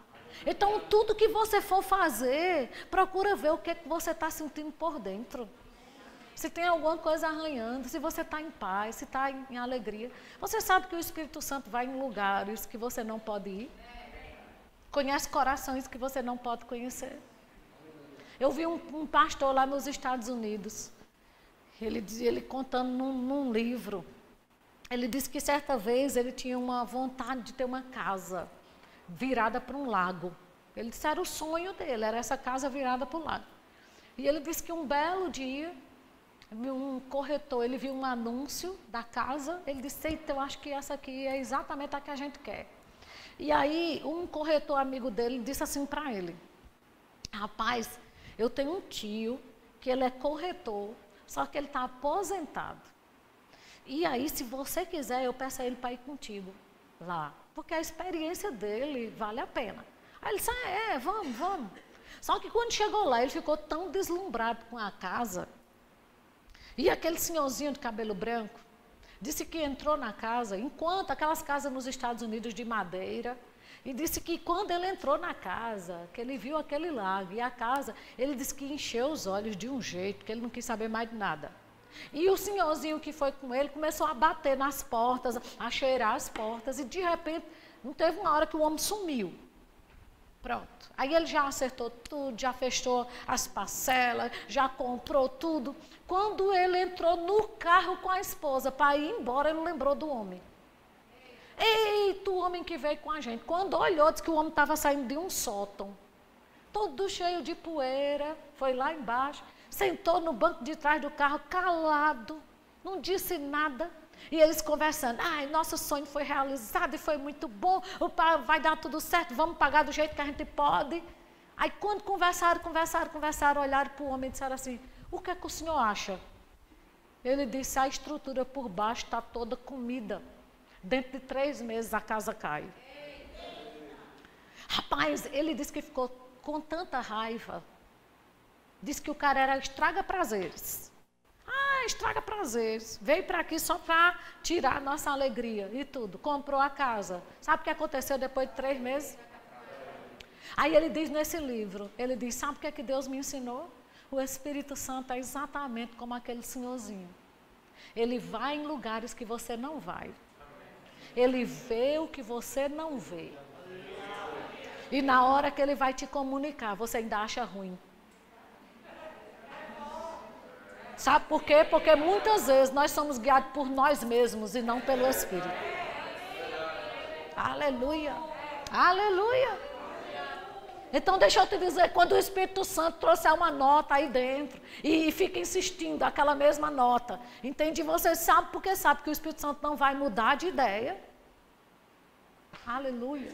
Então, tudo que você for fazer, procura ver o que, é que você está sentindo por dentro. Se tem alguma coisa arranhando, se você está em paz, se está em, alegria. Você sabe que o Espírito Santo vai em lugares que você não pode ir. Conhece corações que você não pode conhecer. Eu vi um, um pastor lá nos Estados Unidos. Ele, ele contando num, num livro. Ele disse que certa vez ele tinha uma vontade de ter uma casa virada para um lago. Ele disse era o sonho dele, era essa casa virada para o lago. E ele disse que um belo dia, um corretor, ele viu um anúncio da casa, ele disse, eu acho que essa aqui é exatamente a que a gente quer. E aí, um corretor amigo dele disse assim para ele, rapaz, eu tenho um tio que ele é corretor só que ele está aposentado. E aí, se você quiser, eu peço a ele para ir contigo lá. Porque a experiência dele vale a pena. Aí ele disse, ah, é, vamos, vamos. Só que quando chegou lá, ele ficou tão deslumbrado com a casa. E aquele senhorzinho de cabelo branco disse que entrou na casa, enquanto aquelas casas nos Estados Unidos de madeira, E disse que quando ele entrou na casa, que ele viu aquele lago e a casa, ele disse que encheu os olhos de um jeito que ele não quis saber mais de nada. E o senhorzinho que foi com ele começou a bater nas portas, a cheirar as portas, e de repente, não teve uma hora que o homem sumiu. Pronto. Aí ele já acertou tudo, já fechou as parcelas, já comprou tudo. Quando ele entrou no carro com a esposa para ir embora, ele lembrou do homem. Eita, o homem que veio com a gente. Quando olhou, disse que o homem estava saindo de um sótão. Todo cheio de poeira. Foi lá embaixo. Sentou no banco de trás do carro, calado. Não disse nada. E eles conversando, ai, nosso sonho foi realizado e foi muito bom, vai dar tudo certo, vamos pagar do jeito que a gente pode. Aí quando conversaram, conversaram, conversaram, olharam para o homem e disseram assim, o que é que o senhor acha? Ele disse, a estrutura por baixo está toda comida. Dentro de três meses a casa cai. Rapaz, ele disse que ficou com tanta raiva. Disse que o cara era estraga prazeres. Ah, estraga prazeres. Veio para aqui só para tirar a nossa alegria e tudo. Comprou a casa. Sabe o que aconteceu depois de três meses? Aí ele diz nesse livro, ele diz, sabe o que é que Deus me ensinou? O Espírito Santo é exatamente como aquele senhorzinho. Ele vai em lugares que você não vai. Ele vê o que você não vê. E na hora que ele vai te comunicar, você ainda acha ruim. Sabe por quê? Porque muitas vezes nós somos guiados por nós mesmos e não pelo Espírito. Aleluia. Aleluia. Então, deixa eu te dizer, quando o Espírito Santo trouxer uma nota aí dentro e fica insistindo aquela mesma nota, entende? Você sabe porque sabe que o Espírito Santo não vai mudar de ideia. Aleluia.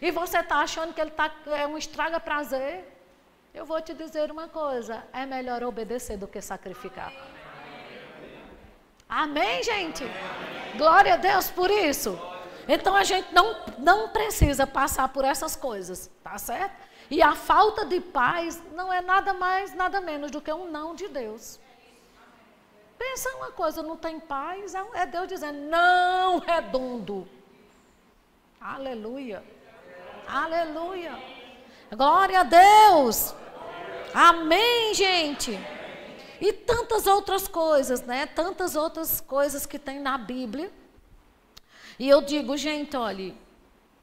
E você está achando que ele tá, é um estraga prazer? Eu vou te dizer uma coisa: é melhor obedecer do que sacrificar. Amém, gente? Glória a Deus por isso. Então a gente não, não precisa passar por essas coisas, tá certo? E a falta de paz não é nada mais, nada menos do que um não de Deus. Pensa uma coisa, não tem paz, é, é Deus dizendo não redondo. Aleluia. Aleluia. Glória a Deus. Amém, gente. E tantas outras coisas, né? Tantas outras coisas que tem na Bíblia. E eu digo, gente, olhe,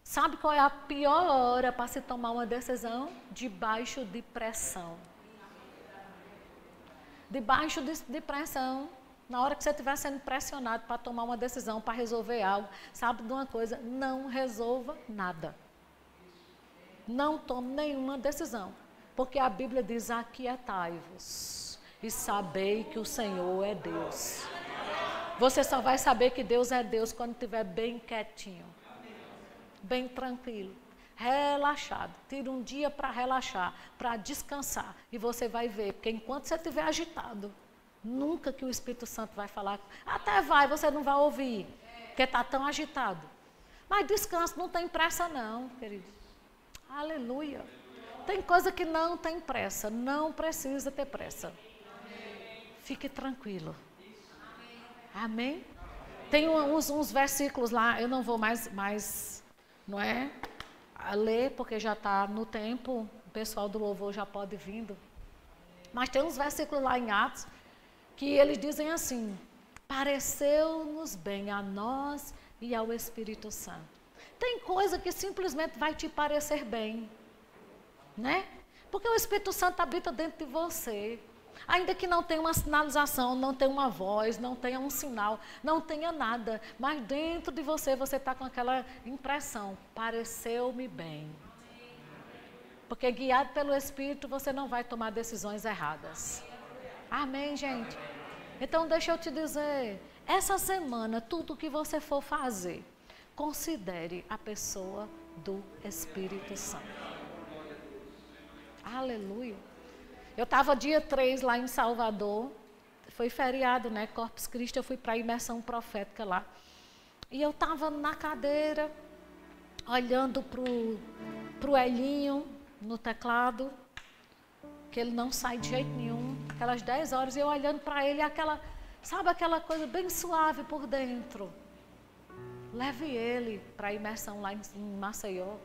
Sabe qual é a pior hora para se tomar uma decisão? Debaixo de pressão. Debaixo de, de pressão. Na hora que você estiver sendo pressionado para tomar uma decisão, para resolver algo, sabe de uma coisa? Não resolva nada. Não tome nenhuma decisão. Porque a Bíblia diz: Aquietai-vos e sabei que o Senhor é Deus. Você só vai saber que Deus é Deus quando estiver bem quietinho bem tranquilo, relaxado. Tira um dia para relaxar, para descansar. E você vai ver, porque enquanto você estiver agitado, nunca que o Espírito Santo vai falar. Até vai, você não vai ouvir, porque está tão agitado. Mas descanso, não tem pressa não, querido. Aleluia. Tem coisa que não tem pressa, não precisa ter pressa. Fique tranquilo. Amém? Tem uns, uns versículos lá, eu não vou mais, mais não é? Ler, porque já está no tempo, o pessoal do louvor já pode vindo. Mas tem uns versículos lá em Atos que eles dizem assim: pareceu-nos bem a nós e ao Espírito Santo. Tem coisa que simplesmente vai te parecer bem, né? Porque o Espírito Santo habita dentro de você. Ainda que não tenha uma sinalização, não tenha uma voz, não tenha um sinal, não tenha nada, mas dentro de você você está com aquela impressão: pareceu-me bem. Porque guiado pelo Espírito você não vai tomar decisões erradas. Amém, gente? Então deixa eu te dizer: essa semana, tudo que você for fazer, considere a pessoa do Espírito Santo. Aleluia. Eu estava dia 3 lá em Salvador, foi feriado, né? Corpus Christi, eu fui para a imersão profética lá. E eu estava na cadeira, olhando para o Elinho no teclado, que ele não sai de jeito nenhum, aquelas 10 horas, eu olhando para ele, aquela, sabe aquela coisa bem suave por dentro. Leve ele para a imersão lá em Maceió.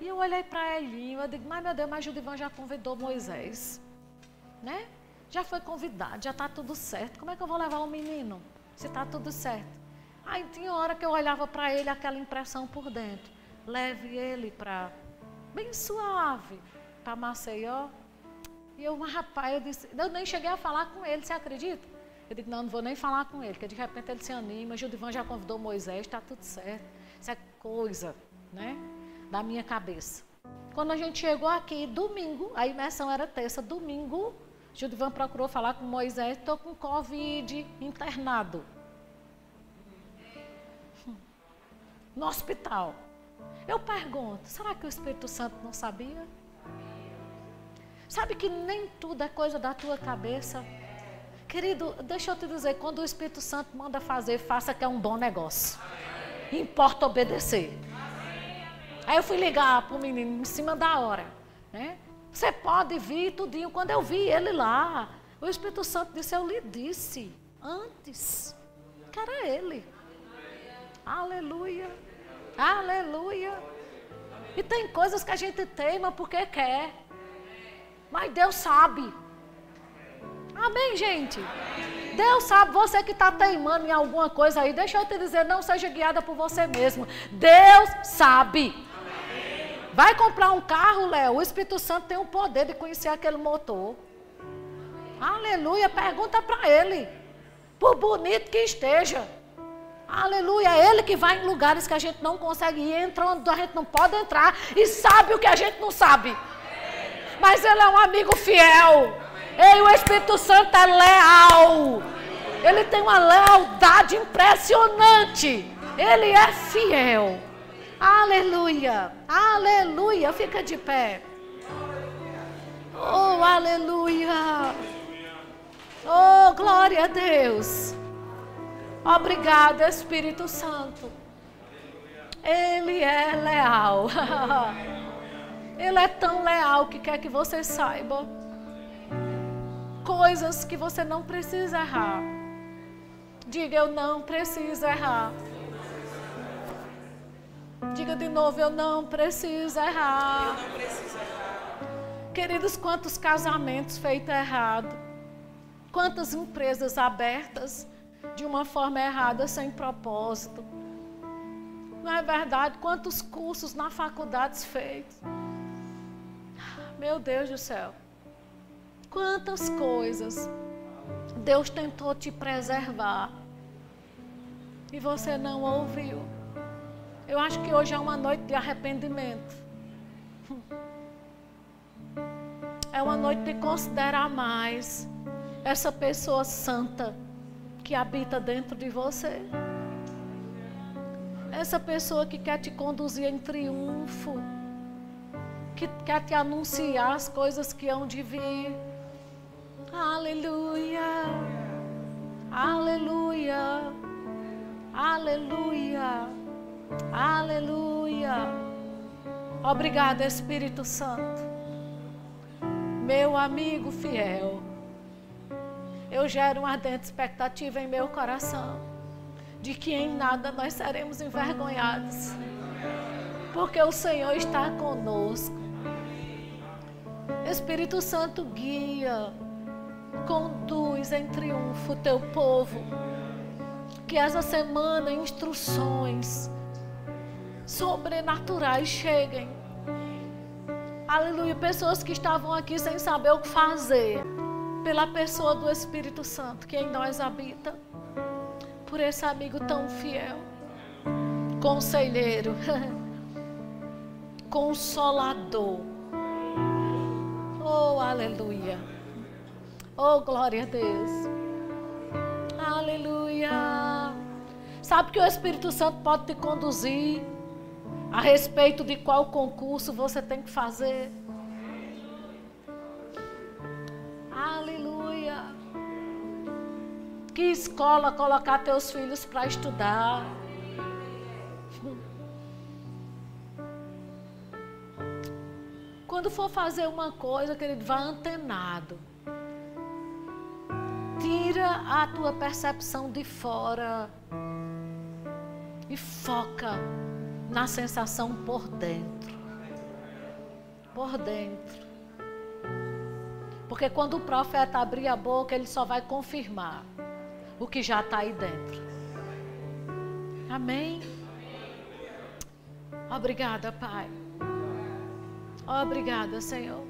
E eu olhei para Elinho, eu digo, mas meu Deus, mas Judivan já convidou Moisés. Né? Já foi convidado, já está tudo certo. Como é que eu vou levar o menino? Se está tudo certo. Aí tinha hora que eu olhava para ele, aquela impressão por dentro. Leve ele para, bem suave, para Maceió. E eu, rapaz, eu disse, eu nem cheguei a falar com ele, você acredita? Eu digo, não, não vou nem falar com ele, porque de repente ele se anima, Judivan já convidou Moisés, está tudo certo. Isso é coisa, né? Da minha cabeça. Quando a gente chegou aqui, domingo, a imersão era terça, domingo, Judivan procurou falar com Moisés, estou com Covid internado. No hospital. Eu pergunto, será que o Espírito Santo não sabia? Sabe que nem tudo é coisa da tua cabeça. Querido, deixa eu te dizer, quando o Espírito Santo manda fazer, faça que é um bom negócio. Importa obedecer. Aí eu fui ligar para o menino em cima da hora. Né? Você pode vir tudinho. Quando eu vi ele lá, o Espírito Santo disse, eu lhe disse antes que era ele. Aleluia. Aleluia. E tem coisas que a gente teima porque quer. Mas Deus sabe. Amém, gente? Deus sabe, você que está teimando em alguma coisa aí, deixa eu te dizer, não seja guiada por você mesmo. Deus sabe. Vai comprar um carro, Léo, o Espírito Santo tem o poder de conhecer aquele motor. Aleluia, pergunta para ele. Por bonito que esteja. Aleluia, é ele que vai em lugares que a gente não consegue ir, entrando, a gente não pode entrar e sabe o que a gente não sabe. Mas ele é um amigo fiel. Ei, o Espírito Santo é leal. Ele tem uma lealdade impressionante. Ele é fiel. Aleluia. Aleluia. Fica de pé. Oh, aleluia. Oh, glória a Deus. Obrigado, Espírito Santo. Ele é leal. Ele é tão leal que quer que você saiba coisas que você não precisa errar. Diga, eu não preciso errar. Diga de novo, eu não preciso errar. Eu não preciso errar. Queridos, quantos casamentos feitos errado. Quantas empresas abertas de uma forma errada, sem propósito. Não é verdade? Quantos cursos na faculdade feitos. Meu Deus do céu. Quantas coisas Deus tentou te preservar e você não ouviu. Eu acho que hoje é uma noite de arrependimento. É uma noite de considerar mais essa pessoa santa que habita dentro de você. Essa pessoa que quer te conduzir em triunfo, que quer te anunciar as coisas que hão de vir Aleluia. Aleluia. Aleluia. Aleluia. Obrigado, Espírito Santo. Meu amigo fiel. Eu gero uma ardente expectativa em meu coração de que em nada nós seremos envergonhados. Porque o Senhor está conosco. Espírito Santo guia conduz em triunfo o teu povo. Que essa semana instruções sobrenaturais cheguem. Aleluia. Pessoas que estavam aqui sem saber o que fazer. Pela pessoa do Espírito Santo que em nós habita. Por esse amigo tão fiel. Conselheiro. Consolador. Oh, aleluia. Oh, glória a Deus. Aleluia. Sabe que o Espírito Santo pode te conduzir a respeito de qual concurso você tem que fazer. Aleluia. Que escola colocar teus filhos para estudar. Quando for fazer uma coisa, querido, vá antenado. Tira a tua percepção de fora e foca na sensação por dentro. por dentro. Porque quando o profeta abrir a boca, ele só vai confirmar o que já está aí dentro. Amém? Obrigada, Pai. Obrigada, Senhor.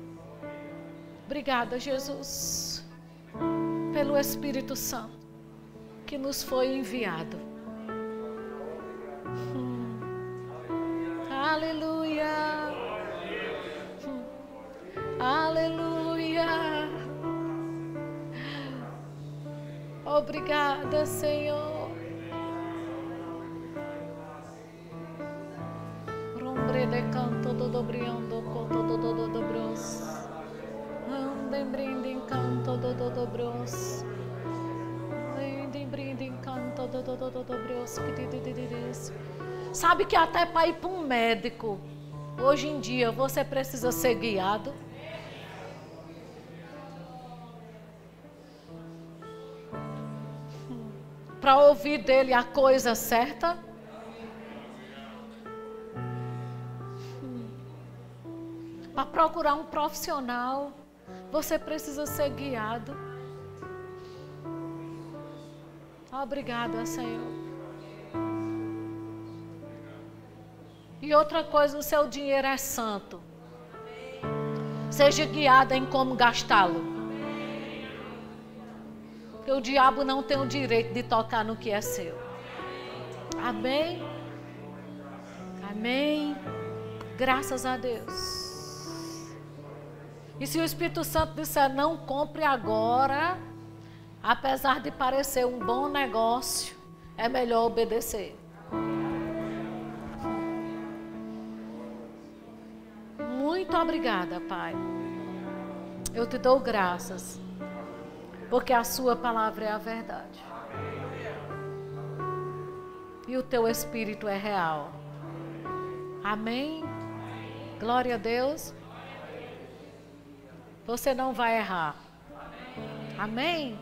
Obrigada, Jesus, pelo Espírito Santo que nos foi enviado. Hum. Aleluia. Aleluia. Obrigada, Senhor. Rombre de canto do dobriando, conto do do do dobros. Andem brindem canto do do dobros. Andem brindem canto do do do do dobros. Sabe que até para ir para um médico, hoje em dia, você precisa ser guiado. Para ouvir dele a coisa certa. Para procurar um profissional, você precisa ser guiado. Obrigada, Senhor. E outra coisa, o seu dinheiro é santo. Seja guiada em como gastá-lo. Porque o diabo não tem o direito de tocar no que é seu. Amém? Amém. Graças a Deus. E se o Espírito Santo disser não compre agora, apesar de parecer um bom negócio, é melhor obedecer. Muito obrigada, Pai. Eu te dou graças, porque a Sua palavra é a verdade. E o teu Espírito é real. Amém? Glória a Deus. Você não vai errar. Amém?